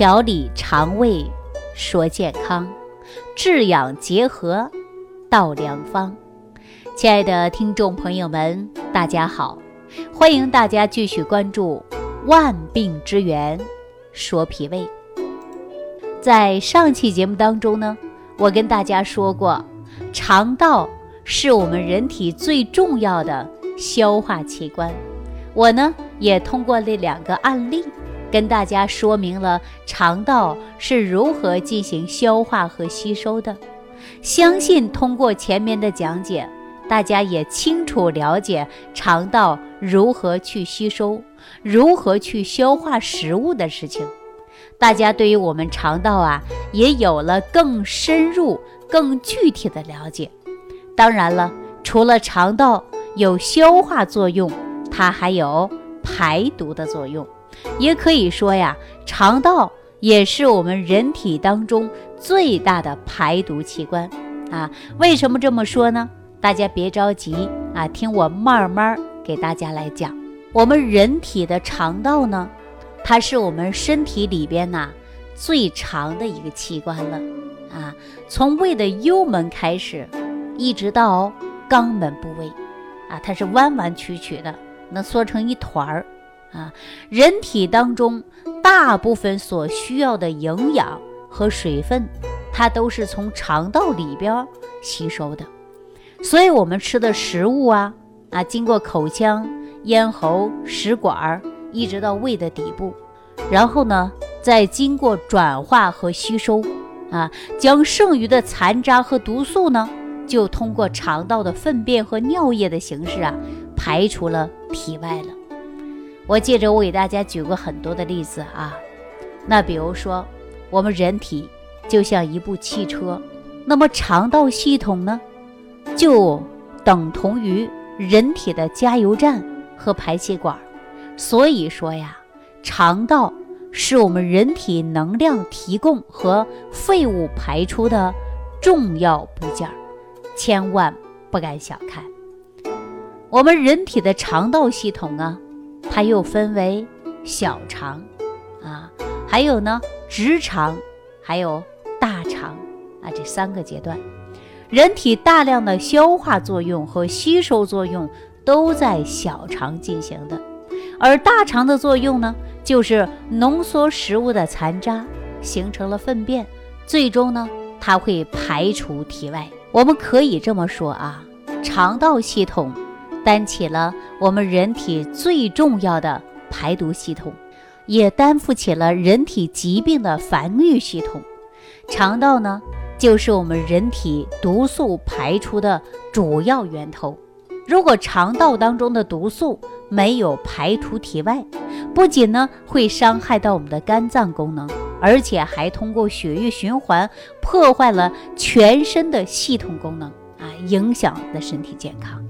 调理肠胃说健康，治养结合道良方。亲爱的听众朋友们，大家好，欢迎大家继续关注《万病之源说脾胃》。在上期节目当中呢，我跟大家说过，肠道是我们人体最重要的消化器官。我呢也通过这两个案例，跟大家说明了肠道是如何进行消化和吸收的。相信通过前面的讲解，大家也清楚了解肠道如何去吸收、如何去消化食物的事情。大家对于我们肠道啊，也有了更深入、更具体的了解。当然了，除了肠道有消化作用，它还有排毒的作用。也可以说呀，肠道也是我们人体当中最大的排毒器官啊。为什么这么说呢？大家别着急啊，听我慢慢给大家来讲。我们人体的肠道呢？它是我们身体里边呐最长的一个器官了啊，从胃的幽门开始，一直到肛门部位啊，它是弯弯曲曲的，能缩成一团儿啊。人体当中大部分所需要的营养和水分，它都是从肠道里边吸收的，所以我们吃的食物啊啊，经过口腔、咽喉、食管儿。一直到胃的底部，然后呢，再经过转化和吸收，啊，将剩余的残渣和毒素呢，就通过肠道的粪便和尿液的形式啊，排出了体外了。我接着我给大家举过很多的例子啊，那比如说，我们人体就像一部汽车，那么肠道系统呢，就等同于人体的加油站和排气管。所以说呀，肠道是我们人体能量提供和废物排出的重要部件，千万不敢小看。我们人体的肠道系统啊，它又分为小肠啊，还有呢直肠，还有大肠啊这三个阶段。人体大量的消化作用和吸收作用都在小肠进行的。而大肠的作用呢，就是浓缩食物的残渣，形成了粪便，最终呢，它会排出体外。我们可以这么说啊，肠道系统担起了我们人体最重要的排毒系统，也担负起了人体疾病的防御系统。肠道呢，就是我们人体毒素排出的主要源头。如果肠道当中的毒素没有排出体外，不仅呢会伤害到我们的肝脏功能，而且还通过血液循环破坏了全身的系统功能啊，影响的身体健康。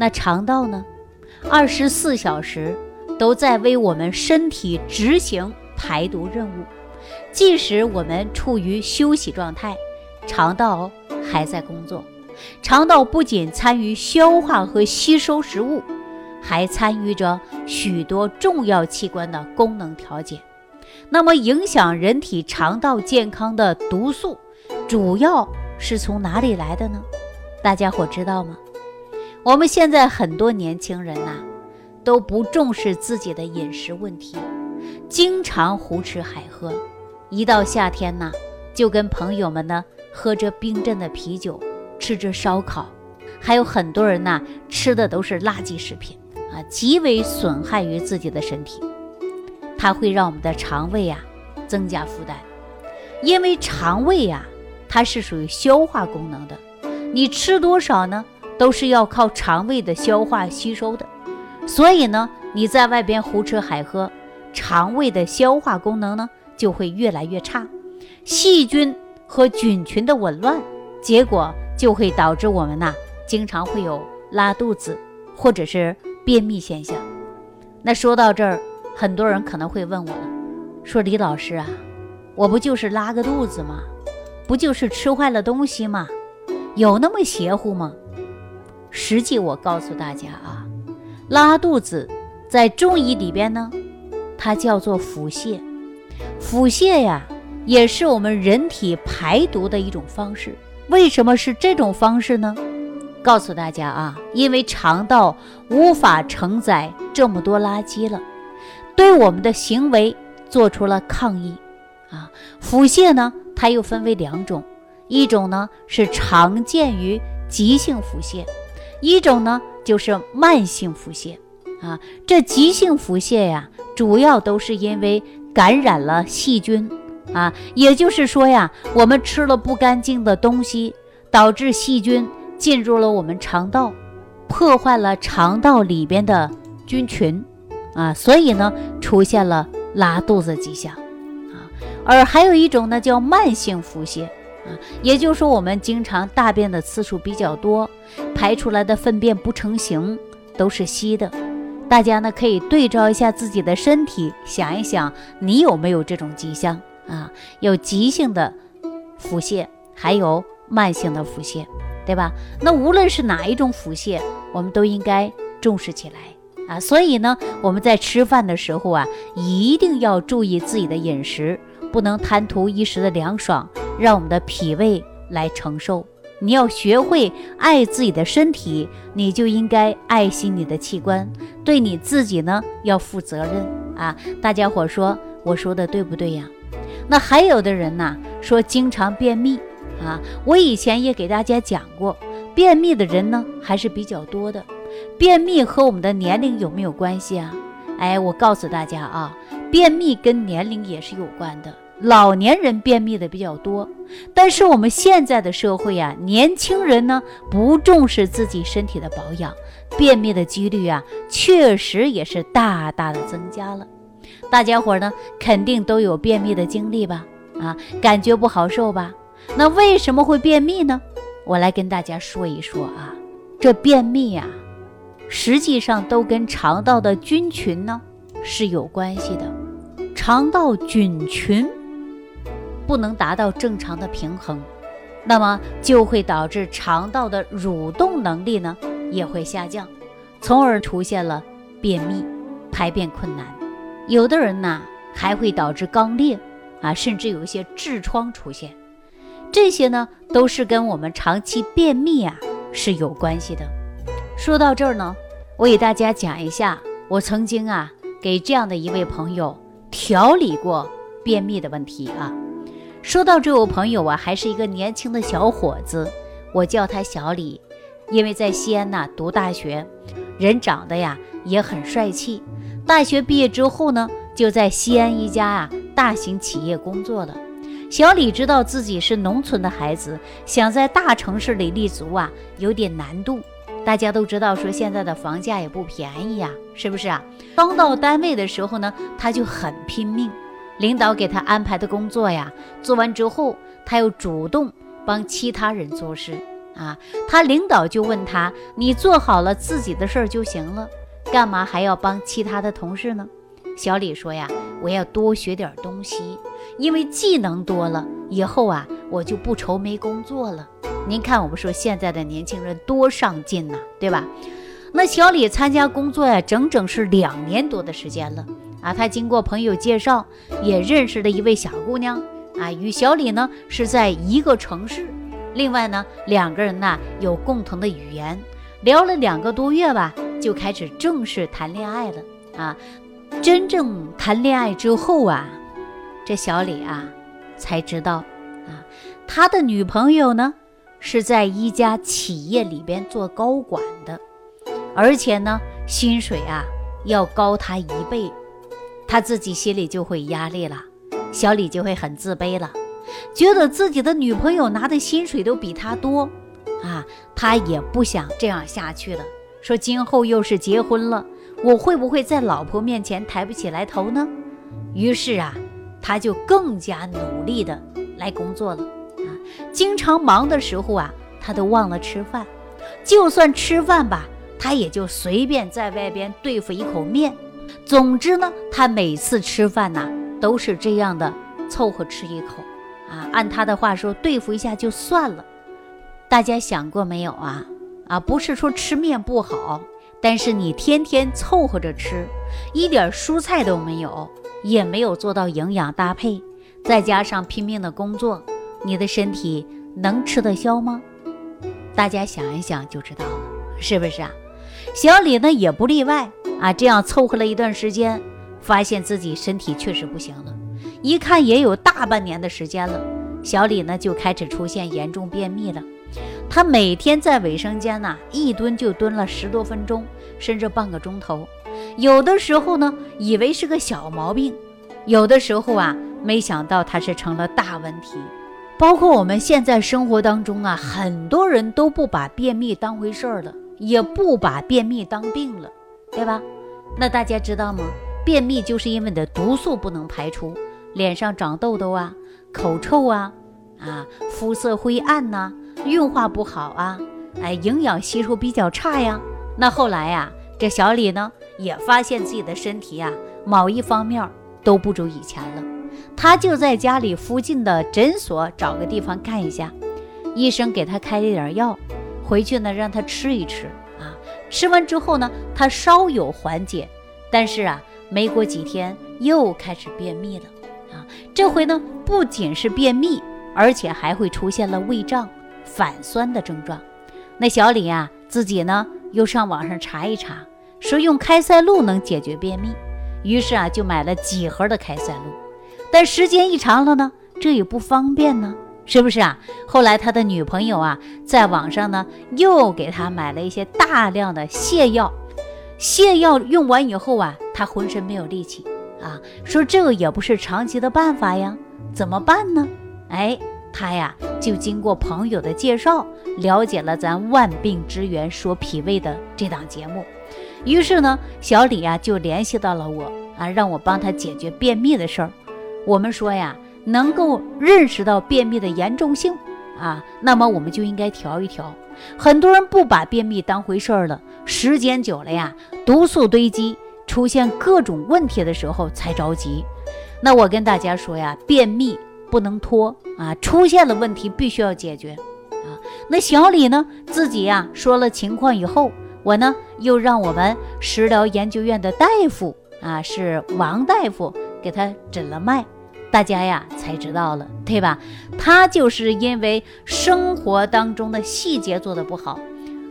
那肠道呢，二十四小时都在为我们身体执行排毒任务，即使我们处于休息状态，肠道还在工作。肠道不仅参与消化和吸收食物，还参与着许多重要器官的功能调节。那么，影响人体肠道健康的毒素，主要是从哪里来的呢？大家伙知道吗？我们现在很多年轻人呐，都不重视自己的饮食问题，经常胡吃海喝。一到夏天呢，就跟朋友们呢喝着冰镇的啤酒。吃着烧烤，还有很多人呐，吃的都是垃圾食品啊，极为损害于自己的身体。它会让我们的肠胃呀增加负担，因为肠胃呀它是属于消化功能的，你吃多少呢，都是要靠肠胃的消化吸收的。所以呢，你在外边胡吃海喝，肠胃的消化功能呢就会越来越差，细菌和菌群的紊乱，结果。就会导致我们呐，经常会有拉肚子或者是便秘现象。那说到这儿，很多人可能会问我了，说李老师啊，我不就是拉个肚子吗？不就是吃坏了东西吗？有那么邪乎吗？实际我告诉大家啊，拉肚子在中医里边呢，它叫做腹泻。腹泻呀，也是我们人体排毒的一种方式。为什么是这种方式呢？告诉大家啊，因为肠道无法承载这么多垃圾了，对我们的行为做出了抗议啊。腹泻呢，它又分为两种，一种呢是常见于急性腹泻，一种呢就是慢性腹泻啊。这急性腹泻呀，主要都是因为感染了细菌啊，也就是说呀，我们吃了不干净的东西，导致细菌。进入了我们肠道，破坏了肠道里边的菌群，啊，所以呢出现了拉肚子迹象，啊，而还有一种呢叫慢性腹泻，也就是说我们经常大便的次数比较多，排出来的粪便不成形，都是稀的。大家呢可以对照一下自己的身体，想一想你有没有这种迹象啊？有急性的腹泻，还有慢性的腹泻。对吧？那无论是哪一种腹泻，我们都应该重视起来啊！所以呢，我们在吃饭的时候啊，一定要注意自己的饮食，不能贪图一时的凉爽，让我们的脾胃来承受。你要学会爱自己的身体，你就应该爱惜你的器官，对你自己呢要负责任啊！大家伙说，我说的对不对呀？那还有的人呢，说经常便秘。啊，我以前也给大家讲过，便秘的人呢还是比较多的。便秘和我们的年龄有没有关系啊？哎，我告诉大家啊，便秘跟年龄也是有关的。老年人便秘的比较多，但是我们现在的社会啊，年轻人呢不重视自己身体的保养，便秘的几率啊确实也是大大的增加了。大家伙呢肯定都有便秘的经历吧？啊，感觉不好受吧？那为什么会便秘呢？我来跟大家说一说啊，这便秘呀，实际上都跟肠道的菌群呢是有关系的。肠道菌群不能达到正常的平衡，那么就会导致肠道的蠕动能力呢也会下降，从而出现了便秘、排便困难。有的人呢还会导致肛裂啊，甚至有一些痔疮出现。这些呢，都是跟我们长期便秘啊是有关系的。说到这儿呢，我给大家讲一下，我曾经啊给这样的一位朋友调理过便秘的问题啊。说到这位朋友啊，还是一个年轻的小伙子，我叫他小李，因为在西安呢读大学，人长得呀也很帅气。大学毕业之后呢，就在西安一家啊大型企业工作了。小李知道自己是农村的孩子，想在大城市里立足啊，有点难度。大家都知道，说现在的房价也不便宜呀，是不是啊？刚到单位的时候呢，他就很拼命。领导给他安排的工作呀，做完之后，他又主动帮其他人做事啊。他领导就问他：“你做好了自己的事儿就行了，干嘛还要帮其他的同事呢？”小李说呀：“我要多学点东西。”因为技能多了以后啊，我就不愁没工作了。您看，我们说现在的年轻人多上进呐，对吧？那小李参加工作呀，整整是两年多的时间了啊。他经过朋友介绍，也认识了一位小姑娘啊，与小李呢是在一个城市。另外呢，两个人呢有共同的语言，聊了两个多月吧，就开始正式谈恋爱了啊。真正谈恋爱之后啊。这小李啊，才知道啊，他的女朋友呢是在一家企业里边做高管的，而且呢薪水啊要高他一倍，他自己心里就会压力了，小李就会很自卑了，觉得自己的女朋友拿的薪水都比他多啊，他也不想这样下去了，说今后又是结婚了，我会不会在老婆面前抬不起来头呢？于是啊。他就更加努力的来工作了啊！经常忙的时候啊，他都忘了吃饭。就算吃饭吧，他也就随便在外边对付一口面。总之呢，他每次吃饭呐，都是这样的凑合吃一口啊。按他的话说，对付一下就算了。大家想过没有啊？啊，不是说吃面不好，但是你天天凑合着吃，一点蔬菜都没有。也没有做到营养搭配，再加上拼命的工作，你的身体能吃得消吗？大家想一想就知道了，是不是啊？小李呢也不例外啊，这样凑合了一段时间，发现自己身体确实不行了，一看也有大半年的时间了，小李呢就开始出现严重便秘了。他每天在卫生间呢，一蹲就蹲了十多分钟，甚至半个钟头。有的时候呢，以为是个小毛病；有的时候啊，没想到他是成了大问题。包括我们现在生活当中啊，很多人都不把便秘当回事儿了，也不把便秘当病了，对吧？那大家知道吗？便秘就是因为你的毒素不能排出，脸上长痘痘啊，口臭啊，啊，肤色灰暗呐。运化不好啊，哎，营养吸收比较差呀。那后来呀，这小李呢也发现自己的身体啊某一方面都不如以前了。他就在家里附近的诊所找个地方看一下，医生给他开了点药，回去呢让他吃一吃吃完之后呢，他稍有缓解，但是啊，没过几天又开始便秘了啊。这回呢，不仅是便秘，而且还会出现了胃胀。反酸的症状，那小李啊，自己呢又上网上查一查，说用开塞露能解决便秘，于是啊就买了几盒的开塞露。但时间一长了呢，这也不方便呢，是不是啊？后来他的女朋友啊，在网上呢又给他买了一些大量的泻药，泻药用完以后啊，他浑身没有力气啊，说这个也不是长期的办法呀，怎么办呢？哎。他呀，就经过朋友的介绍，了解了咱《万病之源说脾胃》的这档节目。于是呢，小李呀就联系到了我啊，让我帮他解决便秘的事儿。我们说呀，能够认识到便秘的严重性啊，那么我们就应该调一调。很多人不把便秘当回事儿了，时间久了呀，毒素堆积，出现各种问题的时候才着急。那我跟大家说呀，便秘。不能拖啊！出现了问题，必须要解决啊！那小李呢，自己呀说了情况以后，我呢又让我们食疗研究院的大夫啊，是王大夫给他诊了脉，大家呀才知道了，对吧？他就是因为生活当中的细节做的不好，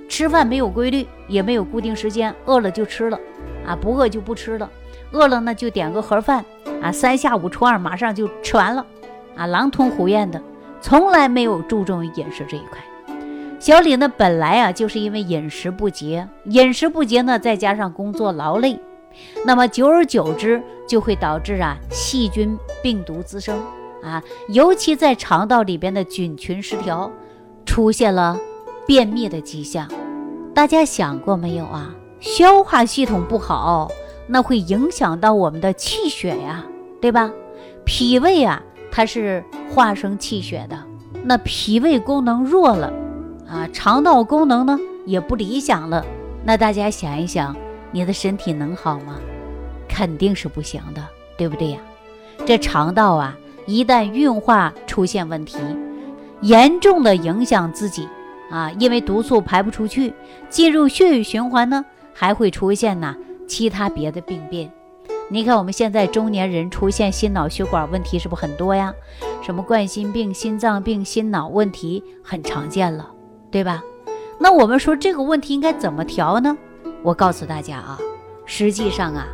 吃饭没有规律，也没有固定时间，饿了就吃了啊，不饿就不吃了，饿了呢就点个盒饭啊，三下五除二，马上就吃完了。啊，狼吞虎咽的，从来没有注重于饮食这一块。小李呢，本来啊，就是因为饮食不节，饮食不节呢，再加上工作劳累，那么久而久之就会导致啊细菌病毒滋生啊，尤其在肠道里边的菌群失调，出现了便秘的迹象。大家想过没有啊？消化系统不好，那会影响到我们的气血呀，对吧？脾胃啊。它是化生气血的，那脾胃功能弱了，啊，肠道功能呢也不理想了，那大家想一想，你的身体能好吗？肯定是不行的，对不对呀？这肠道啊，一旦运化出现问题，严重的影响自己啊，因为毒素排不出去，进入血液循环呢，还会出现呐其他别的病变。你看，我们现在中年人出现心脑血管问题是不是很多呀？什么冠心病、心脏病、心脑问题很常见了，对吧？那我们说这个问题应该怎么调呢？我告诉大家啊，实际上啊，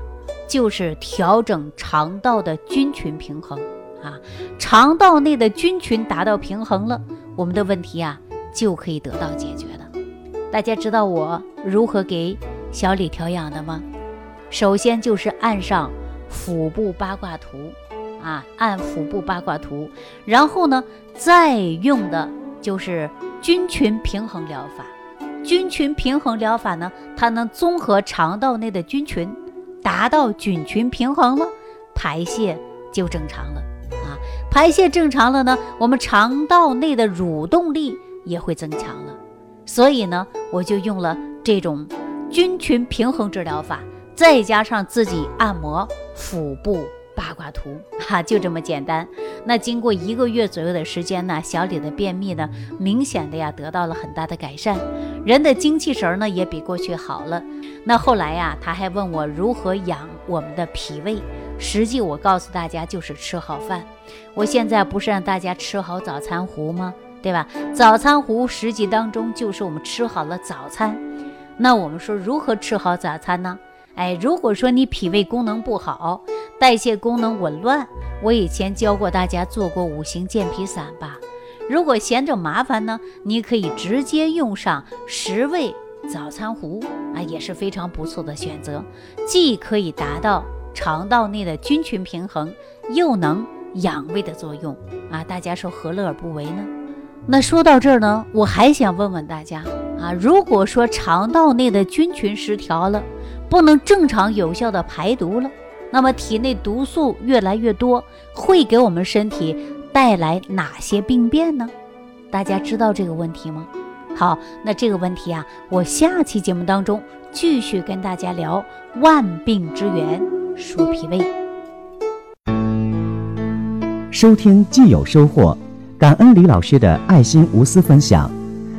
就是调整肠道的菌群平衡啊，肠道内的菌群达到平衡了，我们的问题啊就可以得到解决了。大家知道我如何给小李调养的吗？首先就是按上腹部八卦图，啊，按腹部八卦图，然后呢，再用的就是菌群平衡疗法。菌群平衡疗法呢，它能综合肠道内的菌群，达到菌群平衡了，排泄就正常了啊。排泄正常了呢，我们肠道内的蠕动力也会增强了。所以呢，我就用了这种菌群平衡治疗法。再加上自己按摩腹部八卦图，哈，就这么简单。那经过一个月左右的时间呢，小李的便秘呢，明显的呀得到了很大的改善，人的精气神呢也比过去好了。那后来呀，他还问我如何养我们的脾胃，实际我告诉大家就是吃好饭。我现在不是让大家吃好早餐糊吗？对吧？早餐糊实际当中就是我们吃好了早餐。那我们说如何吃好早餐呢？哎，如果说你脾胃功能不好，代谢功能紊乱，我以前教过大家做过五行健脾散吧。如果嫌着麻烦呢，你可以直接用上十味早餐糊啊，也是非常不错的选择，既可以达到肠道内的菌群平衡，又能养胃的作用啊。大家说何乐而不为呢？那说到这儿呢，我还想问问大家啊，如果说肠道内的菌群失调了，不能正常有效的排毒了，那么体内毒素越来越多，会给我们身体带来哪些病变呢？大家知道这个问题吗？好，那这个问题啊，我下期节目当中继续跟大家聊万病之源说脾胃。收听既有收获。感恩李老师的爱心无私分享。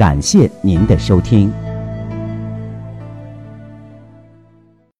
感谢您的收听。